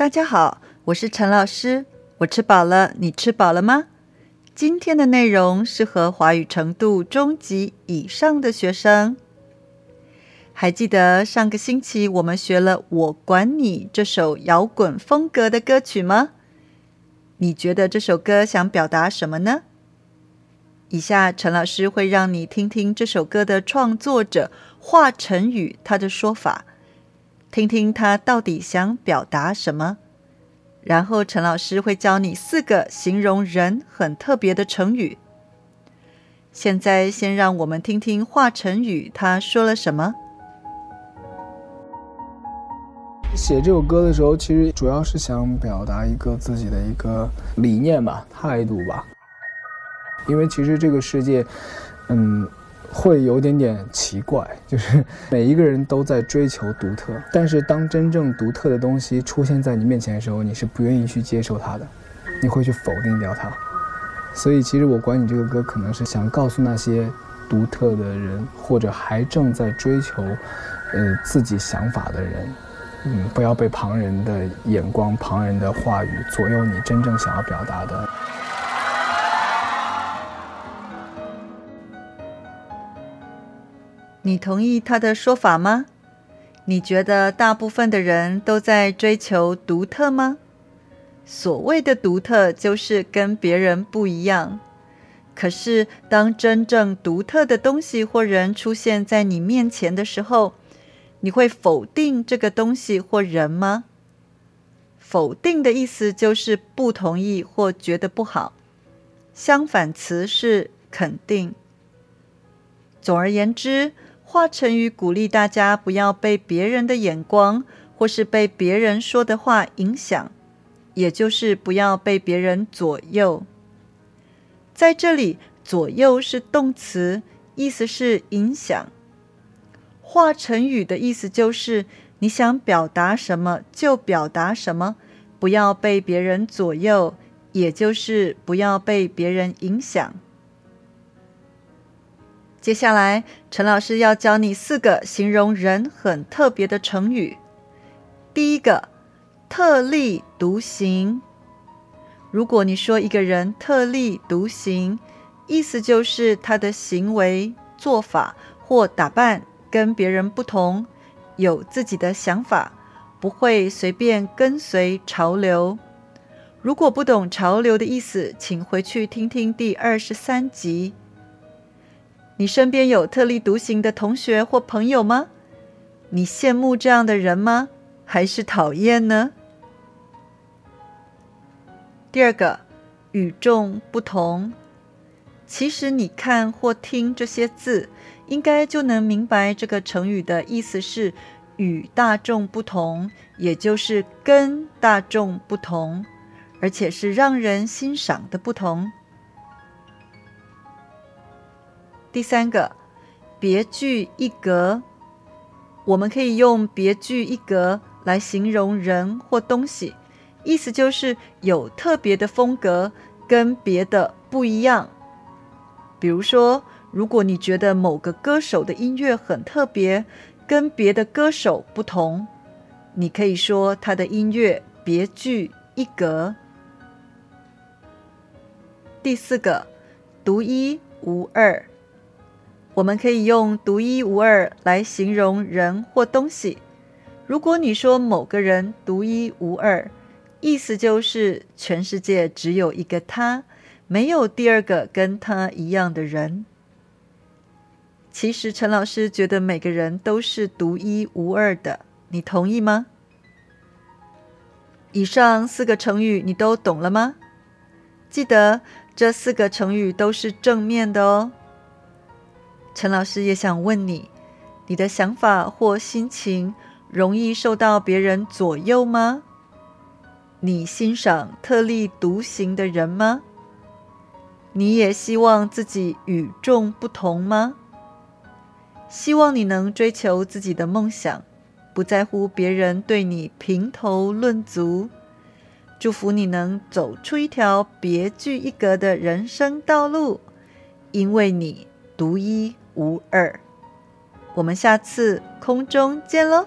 大家好，我是陈老师。我吃饱了，你吃饱了吗？今天的内容适合华语程度中级以上的学生。还记得上个星期我们学了《我管你》这首摇滚风格的歌曲吗？你觉得这首歌想表达什么呢？以下陈老师会让你听听这首歌的创作者华晨宇他的说法，听听他到底想表达什么。然后陈老师会教你四个形容人很特别的成语。现在先让我们听听华晨宇他说了什么。写这首歌的时候，其实主要是想表达一个自己的一个理念吧、态度吧。因为其实这个世界，嗯，会有点点奇怪，就是 每一个人都在追求独特，但是当真正独特的东西出现在你面前的时候，你是不愿意去接受它的，你会去否定掉它。所以，其实我管你这个歌，可能是想告诉那些独特的人，或者还正在追求，呃，自己想法的人。嗯，不要被旁人的眼光、旁人的话语左右你真正想要表达的。你同意他的说法吗？你觉得大部分的人都在追求独特吗？所谓的独特就是跟别人不一样。可是，当真正独特的东西或人出现在你面前的时候，你会否定这个东西或人吗？否定的意思就是不同意或觉得不好，相反词是肯定。总而言之，华晨宇鼓励大家不要被别人的眼光或是被别人说的话影响，也就是不要被别人左右。在这里，左右是动词，意思是影响。化成语的意思就是，你想表达什么就表达什么，不要被别人左右，也就是不要被别人影响。接下来，陈老师要教你四个形容人很特别的成语。第一个，特立独行。如果你说一个人特立独行，意思就是他的行为、做法或打扮。跟别人不同，有自己的想法，不会随便跟随潮流。如果不懂潮流的意思，请回去听听第二十三集。你身边有特立独行的同学或朋友吗？你羡慕这样的人吗？还是讨厌呢？第二个，与众不同。其实你看或听这些字。应该就能明白这个成语的意思是与大众不同，也就是跟大众不同，而且是让人欣赏的不同。第三个，别具一格，我们可以用别具一格来形容人或东西，意思就是有特别的风格，跟别的不一样。比如说。如果你觉得某个歌手的音乐很特别，跟别的歌手不同，你可以说他的音乐别具一格。第四个，独一无二，我们可以用独一无二来形容人或东西。如果你说某个人独一无二，意思就是全世界只有一个他，没有第二个跟他一样的人。其实陈老师觉得每个人都是独一无二的，你同意吗？以上四个成语你都懂了吗？记得这四个成语都是正面的哦。陈老师也想问你，你的想法或心情容易受到别人左右吗？你欣赏特立独行的人吗？你也希望自己与众不同吗？希望你能追求自己的梦想，不在乎别人对你评头论足。祝福你能走出一条别具一格的人生道路，因为你独一无二。我们下次空中见喽！